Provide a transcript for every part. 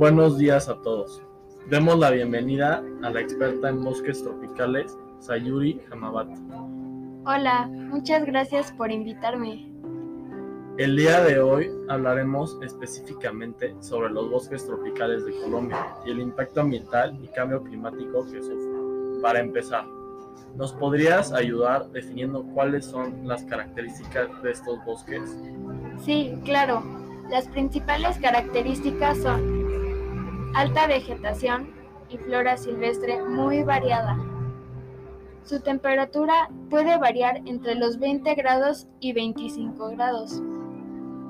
Buenos días a todos. Demos la bienvenida a la experta en bosques tropicales, Sayuri Hamabat. Hola, muchas gracias por invitarme. El día de hoy hablaremos específicamente sobre los bosques tropicales de Colombia y el impacto ambiental y cambio climático que sufren. Para empezar, ¿nos podrías ayudar definiendo cuáles son las características de estos bosques? Sí, claro. Las principales características son alta vegetación y flora silvestre muy variada. Su temperatura puede variar entre los 20 grados y 25 grados.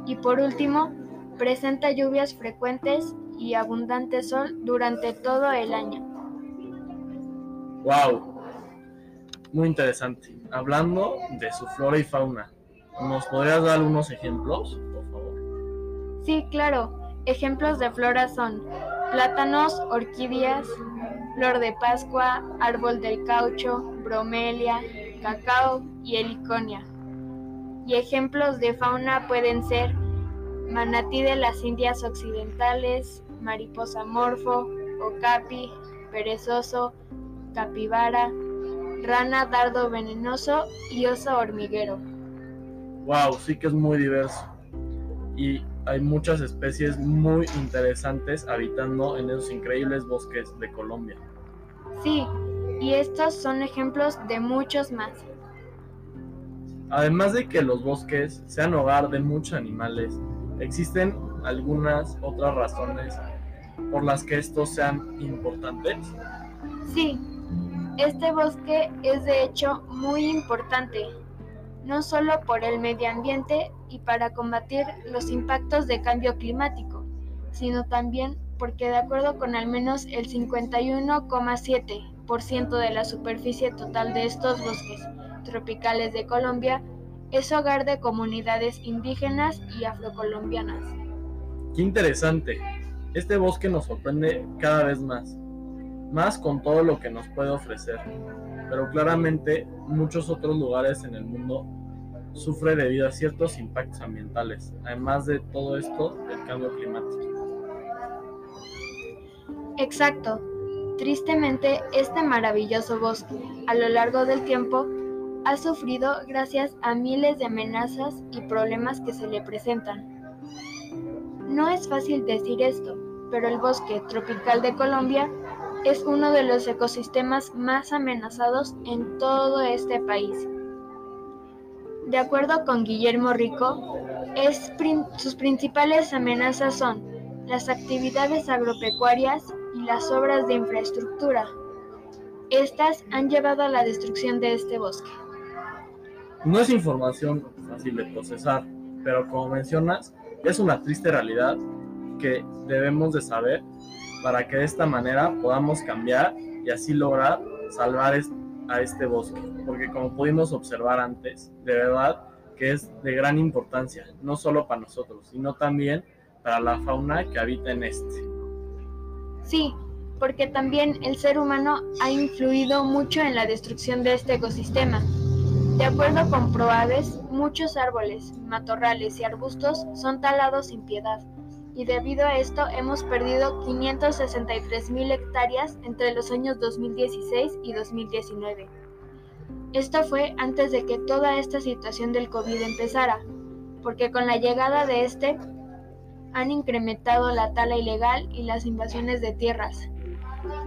Y por último, presenta lluvias frecuentes y abundante sol durante todo el año. ¡Wow! Muy interesante. Hablando de su flora y fauna, ¿nos podrías dar algunos ejemplos, por favor? Sí, claro. Ejemplos de flora son plátanos, orquídeas, flor de Pascua, árbol del caucho, bromelia, cacao y heliconia. Y ejemplos de fauna pueden ser manatí de las Indias Occidentales, mariposa morfo, okapi, perezoso, capibara, rana dardo venenoso y oso hormiguero. Wow, sí que es muy diverso. Y hay muchas especies muy interesantes habitando en esos increíbles bosques de Colombia. Sí, y estos son ejemplos de muchos más. Además de que los bosques sean hogar de muchos animales, existen algunas otras razones por las que estos sean importantes. Sí, este bosque es de hecho muy importante, no solo por el medio ambiente y para combatir los impactos de cambio climático, sino también porque de acuerdo con al menos el 51,7% de la superficie total de estos bosques tropicales de Colombia, es hogar de comunidades indígenas y afrocolombianas. Qué interesante. Este bosque nos sorprende cada vez más, más con todo lo que nos puede ofrecer, pero claramente muchos otros lugares en el mundo sufre debido a ciertos impactos ambientales, además de todo esto del cambio climático. Exacto. Tristemente, este maravilloso bosque, a lo largo del tiempo, ha sufrido gracias a miles de amenazas y problemas que se le presentan. No es fácil decir esto, pero el bosque tropical de Colombia es uno de los ecosistemas más amenazados en todo este país. De acuerdo con Guillermo Rico, sus principales amenazas son las actividades agropecuarias y las obras de infraestructura. Estas han llevado a la destrucción de este bosque. No es información fácil de procesar, pero como mencionas, es una triste realidad que debemos de saber para que de esta manera podamos cambiar y así lograr salvar a este bosque, porque como pudimos observar antes, de verdad que es de gran importancia, no solo para nosotros, sino también para la fauna que habita en este. Sí, porque también el ser humano ha influido mucho en la destrucción de este ecosistema. De acuerdo con Proaves, muchos árboles, matorrales y arbustos son talados sin piedad, y debido a esto hemos perdido 563 mil hectáreas entre los años 2016 y 2019. Esto fue antes de que toda esta situación del COVID empezara, porque con la llegada de este han incrementado la tala ilegal y las invasiones de tierras.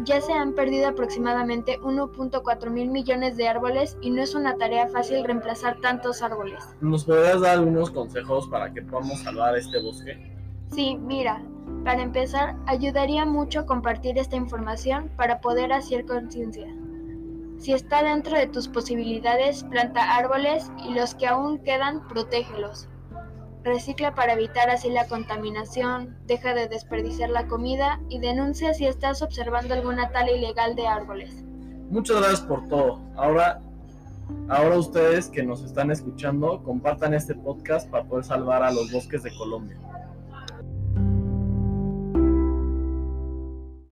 Ya se han perdido aproximadamente 1.4 mil millones de árboles y no es una tarea fácil reemplazar tantos árboles. ¿Nos podrías dar algunos consejos para que podamos salvar este bosque? Sí, mira, para empezar, ayudaría mucho compartir esta información para poder hacer conciencia. Si está dentro de tus posibilidades, planta árboles y los que aún quedan, protégelos. Recicla para evitar así la contaminación, deja de desperdiciar la comida y denuncia si estás observando alguna tala ilegal de árboles. Muchas gracias por todo. Ahora, ahora ustedes que nos están escuchando, compartan este podcast para poder salvar a los bosques de Colombia.